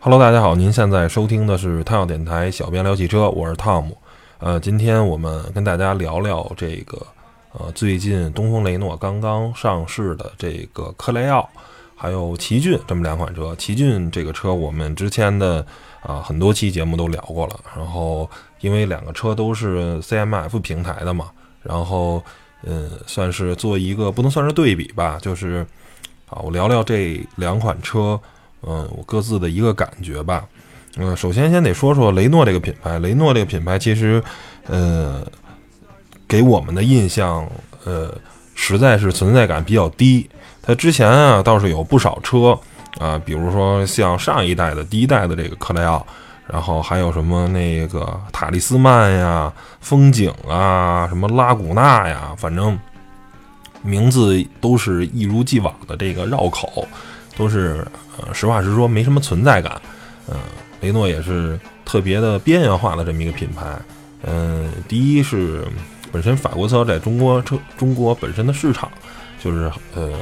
Hello，大家好，您现在收听的是汤小电台小编聊汽车，我是汤姆。呃，今天我们跟大家聊聊这个呃，最近东风雷诺刚刚上市的这个科雷傲，还有奇骏这么两款车。奇骏这个车我们之前的啊很多期节目都聊过了，然后因为两个车都是 CMF 平台的嘛，然后嗯，算是做一个不能算是对比吧，就是啊，我聊聊这两款车。嗯，我各自的一个感觉吧。嗯，首先先得说说雷诺这个品牌。雷诺这个品牌其实，呃，给我们的印象，呃，实在是存在感比较低。它之前啊倒是有不少车啊，比如说像上一代的第一代的这个克莱奥，然后还有什么那个塔利斯曼呀、风景啊、什么拉古纳呀，反正名字都是一如既往的这个绕口，都是。呃，实话实说，没什么存在感。嗯，雷诺也是特别的边缘化的这么一个品牌。嗯，第一是本身法国车在中国车中国本身的市场就是呃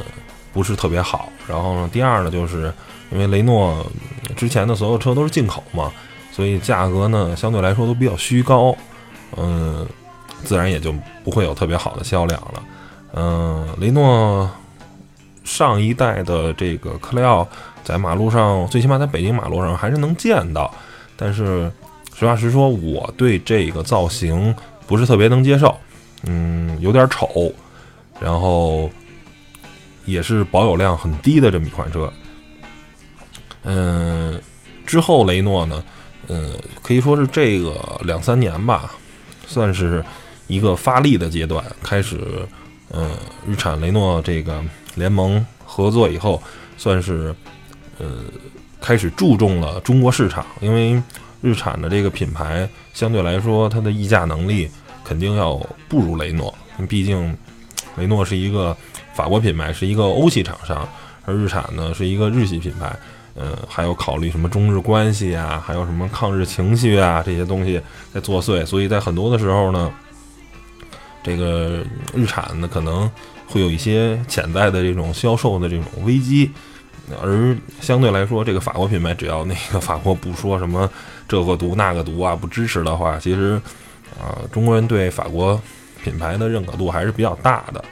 不是特别好。然后呢，第二呢，就是因为雷诺之前的所有车都是进口嘛，所以价格呢相对来说都比较虚高。嗯，自然也就不会有特别好的销量了。嗯，雷诺上一代的这个克雷奥。在马路上，最起码在北京马路上还是能见到，但是实话实说，我对这个造型不是特别能接受，嗯，有点丑，然后也是保有量很低的这么一款车。嗯，之后雷诺呢，嗯，可以说是这个两三年吧，算是一个发力的阶段，开始，嗯，日产雷诺这个联盟合作以后，算是。呃，开始注重了中国市场，因为日产的这个品牌相对来说，它的溢价能力肯定要不如雷诺。毕竟雷诺是一个法国品牌，是一个欧系厂商，而日产呢是一个日系品牌。呃，还有考虑什么中日关系啊，还有什么抗日情绪啊这些东西在作祟，所以在很多的时候呢，这个日产呢可能会有一些潜在的这种销售的这种危机。而相对来说，这个法国品牌只要那个法国不说什么这个毒那个毒啊，不支持的话，其实啊，中国人对法国品牌的认可度还是比较大的。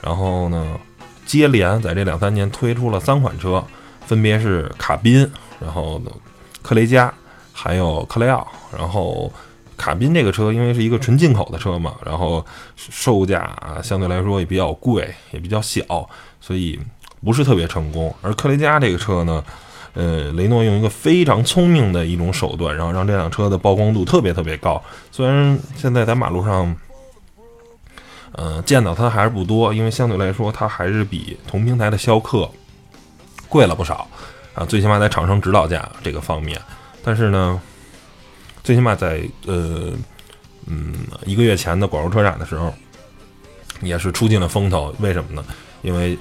然后呢，接连在这两三年推出了三款车，分别是卡宾，然后克雷嘉，还有克雷奥。然后卡宾这个车因为是一个纯进口的车嘛，然后售价相对来说也比较贵，也比较小，所以。不是特别成功，而科雷嘉这个车呢，呃，雷诺用一个非常聪明的一种手段，然后让这辆车的曝光度特别特别高。虽然现在在马路上，呃，见到它还是不多，因为相对来说它还是比同平台的逍客贵了不少啊。最起码在厂商指导价这个方面，但是呢，最起码在呃，嗯，一个月前的广州车展的时候，也是出尽了风头。为什么呢？因为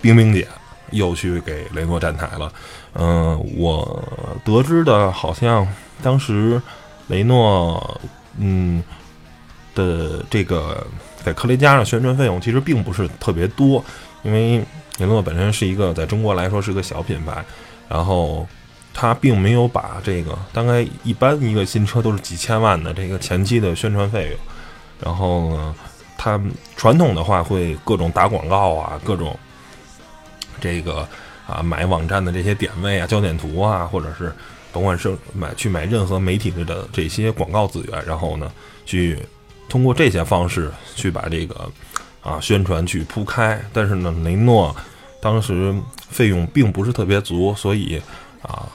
冰冰姐又去给雷诺站台了，嗯，我得知的好像当时雷诺嗯的这个在科雷嘉上宣传费用其实并不是特别多，因为雷诺本身是一个在中国来说是个小品牌，然后他并没有把这个大概一般一个新车都是几千万的这个前期的宣传费用，然后呢，他传统的话会各种打广告啊，各种。这个啊，买网站的这些点位啊、焦点图啊，或者是甭管是买去买任何媒体的这些广告资源，然后呢，去通过这些方式去把这个啊宣传去铺开。但是呢，雷诺当时费用并不是特别足，所以啊，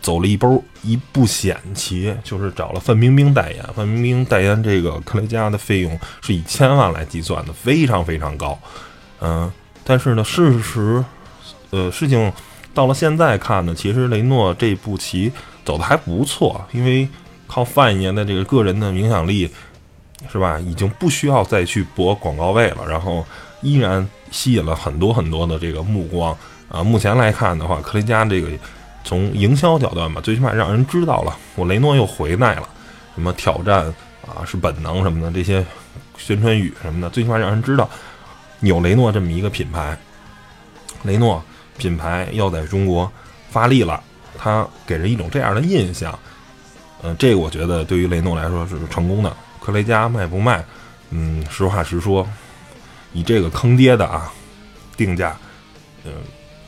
走了一波一步险棋，就是找了范冰冰代言。范冰冰代言这个克雷嘉的费用是以千万来计算的，非常非常高。嗯，但是呢，事实。呃，事情到了现在看呢，其实雷诺这步棋走的还不错，因为靠范爷的这个个人的影响力，是吧？已经不需要再去博广告位了，然后依然吸引了很多很多的这个目光啊。目前来看的话，克雷嘉这个从营销角度吧，最起码让人知道了我雷诺又回来了，什么挑战啊是本能什么的这些宣传语什么的，最起码让人知道有雷诺这么一个品牌，雷诺品牌要在中国发力了，它给人一种这样的印象。嗯，这个我觉得对于雷诺来说是成功的。科雷嘉卖不卖？嗯，实话实说，以这个坑爹的啊定价，嗯，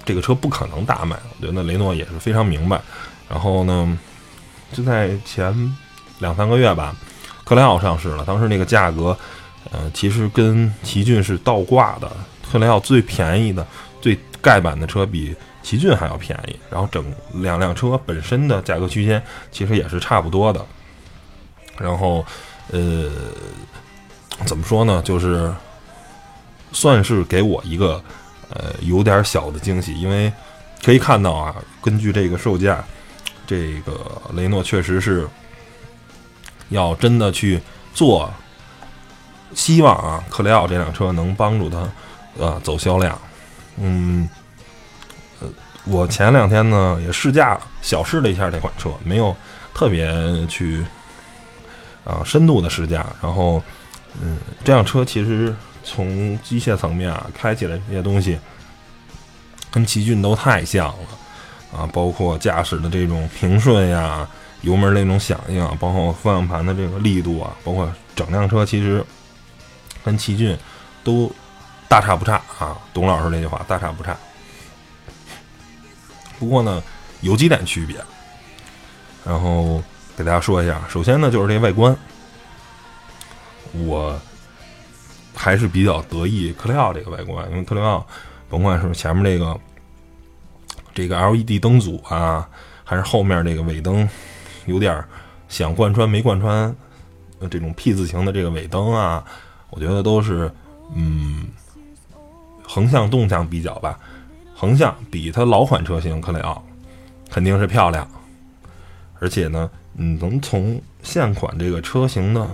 这个车不可能大卖。我觉得雷诺也是非常明白。然后呢，就在前两三个月吧，克莱奥上市了。当时那个价格，呃，其实跟奇骏是倒挂的。克莱奥最便宜的、最盖板的车比奇骏还要便宜。然后整两辆车本身的价格区间其实也是差不多的。然后，呃，怎么说呢？就是算是给我一个呃有点小的惊喜，因为可以看到啊，根据这个售价。这个雷诺确实是要真的去做，希望啊，克雷奥这辆车能帮助他呃走销量。嗯，呃，我前两天呢也试驾小试了一下这款车，没有特别去啊深度的试驾。然后，嗯，这辆车其实从机械层面啊，开起来这些东西跟奇骏都太像了。啊，包括驾驶的这种平顺呀，油门那种响应啊，包括方向盘的这个力度啊，包括整辆车其实跟奇骏都大差不差啊。董老师那句话，大差不差。不过呢，有几点区别，然后给大家说一下。首先呢，就是这外观，我还是比较得意克雷奥这个外观，因为克雷奥甭管是前面这个。这个 LED 灯组啊，还是后面这个尾灯，有点想贯穿没贯穿，这种 P 字形的这个尾灯啊，我觉得都是嗯，横向动向比较吧，横向比它老款车型克雷奥肯定是漂亮，而且呢，你能从现款这个车型的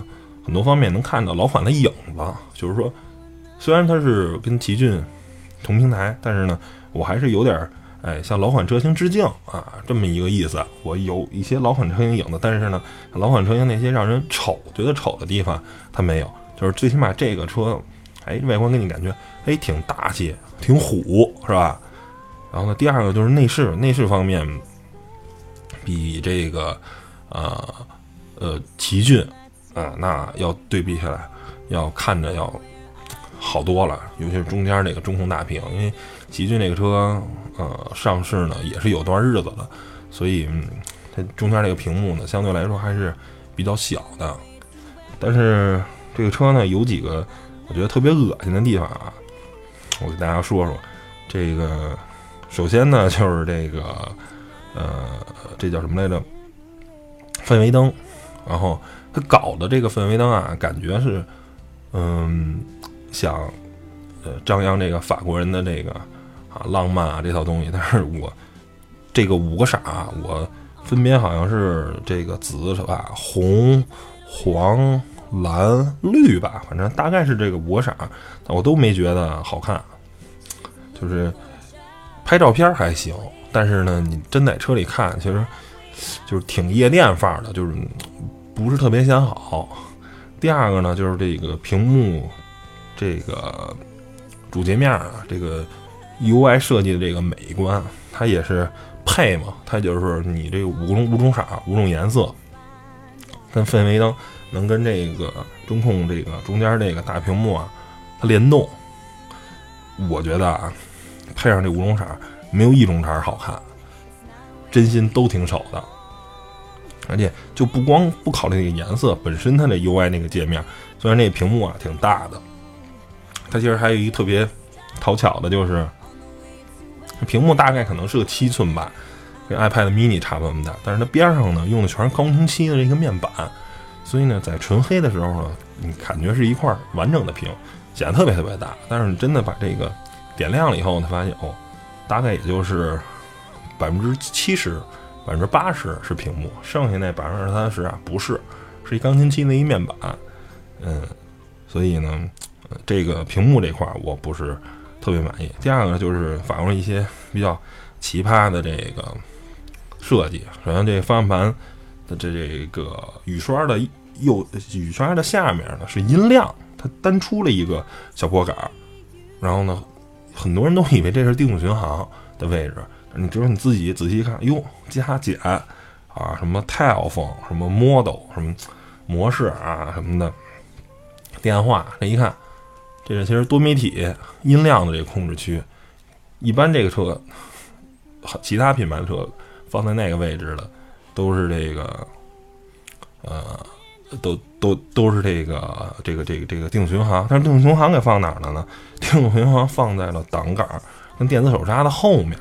很多方面能看到老款的影子，就是说，虽然它是跟奇骏同平台，但是呢，我还是有点。哎，向老款车型致敬啊，这么一个意思。我有一些老款车型影子，但是呢，老款车型那些让人丑、觉得丑的地方，它没有。就是最起码这个车，哎，外观给你感觉，哎，挺大气，挺虎，是吧？然后呢，第二个就是内饰，内饰方面比这个，呃，呃，奇骏啊，那要对比起来，要看着要好多了，尤其是中间那个中控大屏，因为奇骏那个车。呃，上市呢也是有段日子了，所以它中间这个屏幕呢，相对来说还是比较小的。但是这个车呢，有几个我觉得特别恶心的地方啊，我给大家说说。这个首先呢，就是这个呃，这叫什么来着？氛围灯。然后他搞的这个氛围灯啊，感觉是嗯，想呃张扬这个法国人的这个。啊，浪漫啊，这套东西，但是我这个五个色啊，我分别好像是这个紫是吧？红、黄、蓝、绿吧，反正大概是这个五个色，但我都没觉得好看。就是拍照片还行，但是呢，你真在车里看，其实就是挺夜店范儿的，就是不是特别显好。第二个呢，就是这个屏幕，这个主界面啊，这个。UI 设计的这个美观，它也是配嘛，它就是你这五种五种色、五种颜色，跟氛围灯能跟这个中控这个中间这个大屏幕啊，它联动。我觉得啊，配上这五种色，没有一种色好看，真心都挺丑的。而且就不光不考虑那个颜色本身，它这 UI 那个界面，虽然那个屏幕啊挺大的，它其实还有一个特别讨巧的，就是。屏幕大概可能是个七寸吧，跟 iPad mini 差不多那么大，但是它边上呢用的全是高清晰的这个面板，所以呢在纯黑的时候呢，你感觉是一块完整的屏，显得特别特别大。但是你真的把这个点亮了以后，你发现哦，大概也就是百分之七十、百分之八十是屏幕，剩下那百分之三十啊不是，是一钢琴漆的一面板。嗯，所以呢，这个屏幕这块我不是。特别满意。第二个就是法国一些比较奇葩的这个设计。首先，这个方向盘的这这个雨刷的右雨刷的下面呢是音量，它单出了一个小拨杆。然后呢，很多人都以为这是定速巡航的位置，你只有你自己仔细一看，哟，加减啊，什么 telephone，什么 model，什么模式啊什么的，电话，这一看，这是其实多媒体音量的这个控制区。一般这个车，其他品牌的车放在那个位置的，都是这个，呃，都都都是这个这个这个这个定巡航。但是定巡航给放哪儿了呢？定巡航放在了挡杆跟电子手刹的后面。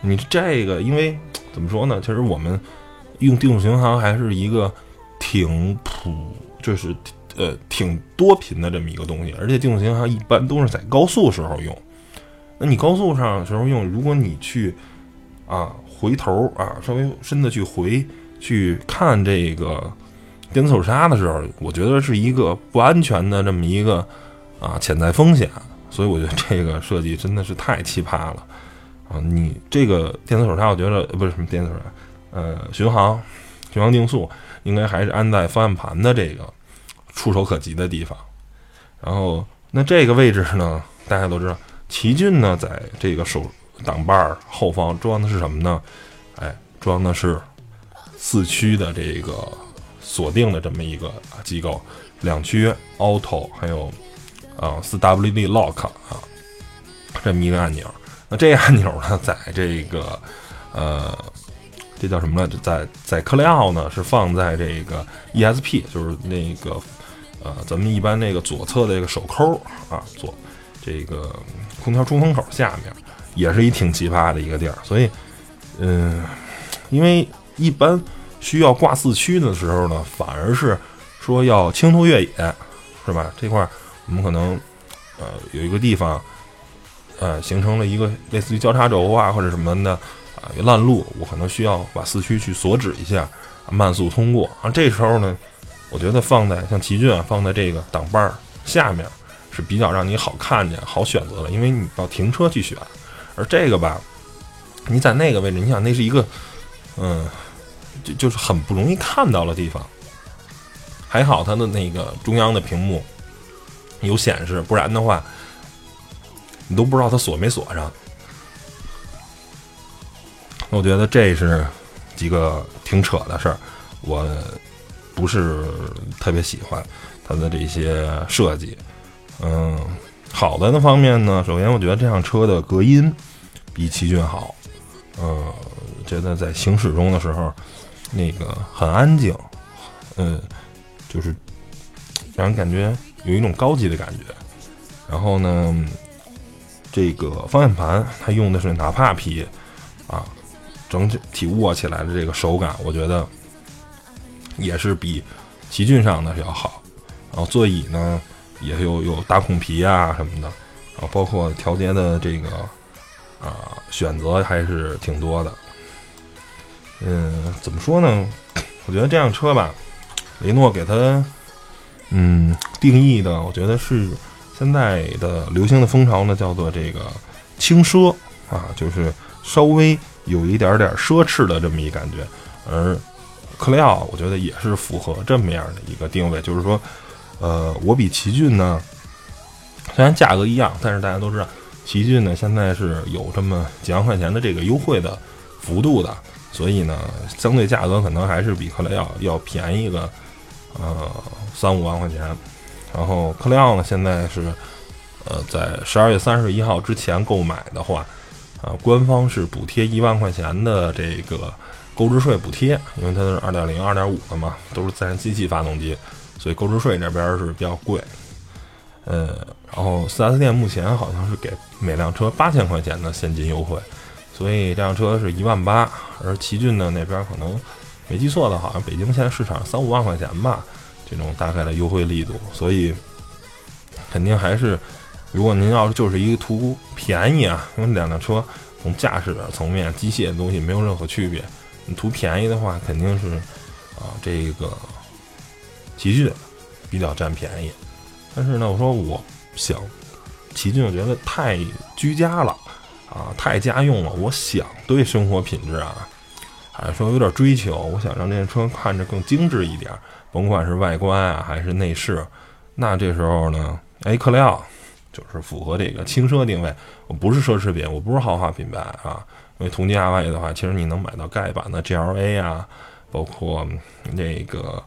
你这个，因为怎么说呢？其实我们用定速巡航还是一个挺普，就是呃挺多频的这么一个东西。而且定速巡航一般都是在高速时候用。那你高速上时候用，如果你去啊回头啊稍微深的去回去看这个电子手刹的时候，我觉得是一个不安全的这么一个啊潜在风险。所以我觉得这个设计真的是太奇葩了啊！你这个电子手刹，我觉得不是什么电子手刹，呃，巡航巡航定速应该还是安在方向盘的这个触手可及的地方。然后那这个位置呢，大家都知道。奇骏呢，在这个手挡把儿后方装的是什么呢？哎，装的是四驱的这个锁定的这么一个机构，两驱 Auto，还有啊四 WD Lock 啊这么一个按钮。那这按钮呢，在这个呃，这叫什么呢？在在克雷奥呢是放在这个 ESP，就是那个呃咱们一般那个左侧的这个手抠啊左。这个空调出风口下面也是一挺奇葩的一个地儿，所以，嗯，因为一般需要挂四驱的时候呢，反而是说要轻度越野，是吧？这块我们可能呃有一个地方，呃形成了一个类似于交叉轴啊或者什么的啊烂路，我可能需要把四驱去锁止一下，慢速通过啊。这时候呢，我觉得放在像奇骏啊，放在这个挡把儿下面。是比较让你好看见、好选择的，因为你要停车去选，而这个吧，你在那个位置，你想那是一个，嗯，就就是很不容易看到的地方。还好它的那个中央的屏幕有显示，不然的话，你都不知道它锁没锁上。我觉得这是几个挺扯的事儿，我不是特别喜欢它的这些设计。嗯，好的那方面呢，首先我觉得这辆车的隔音比奇骏好，嗯，觉得在行驶中的时候那个很安静，嗯，就是让人感觉有一种高级的感觉。然后呢，这个方向盘它用的是纳帕皮啊，整体握起来的这个手感，我觉得也是比奇骏上的要好。然后座椅呢。也有有大孔皮啊什么的，然后包括调节的这个啊选择还是挺多的。嗯，怎么说呢？我觉得这辆车吧，雷诺给它嗯定义的，我觉得是现在的流行的风潮呢，叫做这个轻奢啊，就是稍微有一点点奢侈的这么一感觉。而克雷奥，我觉得也是符合这么样的一个定位，就是说。呃，我比奇骏呢，虽然价格一样，但是大家都知道，奇骏呢现在是有这么几万块钱的这个优惠的幅度的，所以呢，相对价格可能还是比克雷奥要便宜个呃三五万块钱。然后克雷奥呢现在是呃在十二月三十一号之前购买的话，啊，官方是补贴一万块钱的这个购置税补贴，因为它是二点零、二点五的嘛，都是自然吸气发动机。所以购置税那边是比较贵，呃，然后 4S 店目前好像是给每辆车八千块钱的现金优惠，所以这辆车是一万八，而奇骏呢那边可能没记错的，好像北京现在市场三五万块钱吧，这种大概的优惠力度，所以肯定还是，如果您要是就是一个图便宜啊，因为两辆车从驾驶层面、机械的东西没有任何区别，你图便宜的话，肯定是啊这个。奇骏比较占便宜，但是呢，我说我想奇骏，我觉得太居家了啊，太家用了。我想对生活品质啊，还是说有点追求。我想让这辆车看着更精致一点，甭管是外观啊还是内饰。那这时候呢，哎，克雷奥就是符合这个轻奢定位。我不是奢侈品，我不是豪华品牌啊。因为同价位的话，其实你能买到盖板的 GLA 啊，包括那个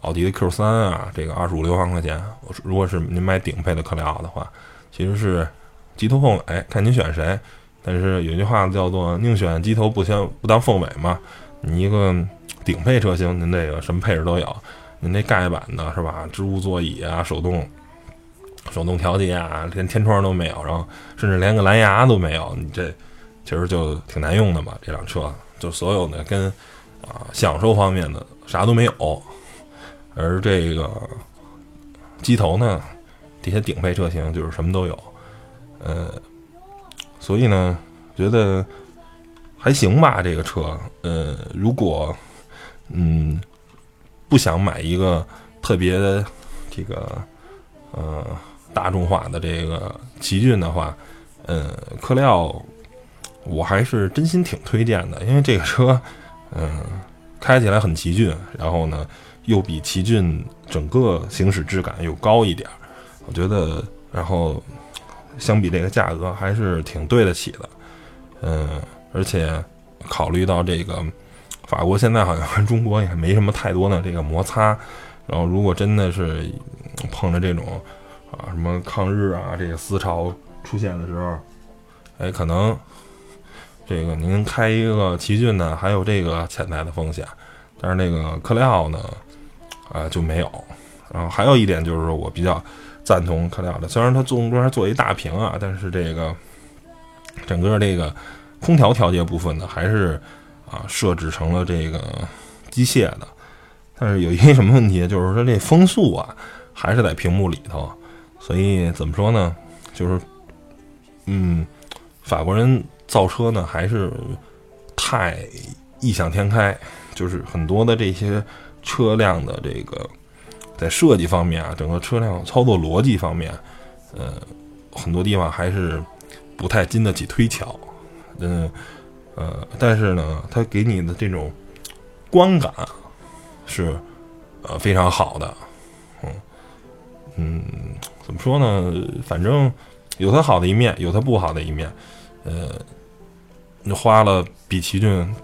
奥迪的 Q 三啊，这个二十五六万块钱。如果是您买顶配的克莱奥的话，其实是鸡头凤尾，看您选谁。但是有句话叫做“宁选鸡头不选不当凤尾”嘛。你一个顶配车型，您这个什么配置都有。您那盖板的是吧？织物座椅啊，手动手动调节啊，连天窗都没有，然后甚至连个蓝牙都没有。你这其实就挺难用的嘛。这辆车就所有的跟啊享受方面的啥都没有。而这个机头呢，这些顶配车型就是什么都有。呃。所以呢，觉得还行吧。这个车，呃，如果嗯不想买一个特别这个呃大众化的这个奇骏的话，呃，克莱奥我还是真心挺推荐的，因为这个车，嗯，开起来很奇骏，然后呢又比奇骏整个行驶质感又高一点儿，我觉得，然后。相比这个价格还是挺对得起的，嗯，而且考虑到这个法国现在好像跟中国也没什么太多的这个摩擦，然后如果真的是碰着这种啊什么抗日啊这个思潮出现的时候，哎，可能这个您开一个奇骏呢还有这个潜在的风险，但是那个克莱奥呢啊就没有，然后还有一点就是我比较。赞同克莱奥的，虽然它中间做一大屏啊，但是这个整个这个空调调节部分呢，还是啊设置成了这个机械的。但是有一个什么问题，就是说这风速啊还是在屏幕里头，所以怎么说呢？就是嗯，法国人造车呢还是太异想天开，就是很多的这些车辆的这个。在设计方面啊，整个车辆操作逻辑方面，呃，很多地方还是不太经得起推敲，嗯，呃，但是呢，它给你的这种观感是呃非常好的，嗯嗯，怎么说呢？反正有它好的一面，有它不好的一面，呃，花了比奇骏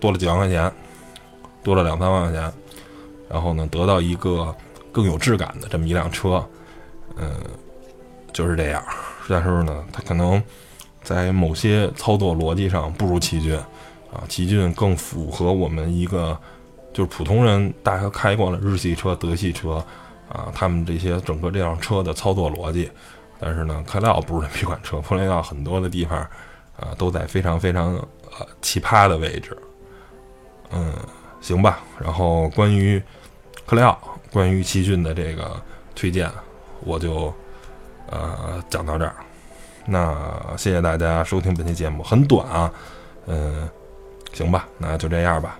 多了几万块钱，多了两三万块钱。然后呢，得到一个更有质感的这么一辆车，嗯，就是这样。但是呢，它可能在某些操作逻辑上不如奇骏啊，奇骏更符合我们一个就是普通人，大家开惯了日系车、德系车啊，他们这些整个这辆车的操作逻辑。但是呢，克莱奥不是这么一款车，克莱奥很多的地方啊都在非常非常呃奇葩的位置。嗯，行吧。然后关于。克雷奥关于奇骏的这个推荐，我就呃讲到这儿。那谢谢大家收听本期节目，很短啊，嗯，行吧，那就这样吧。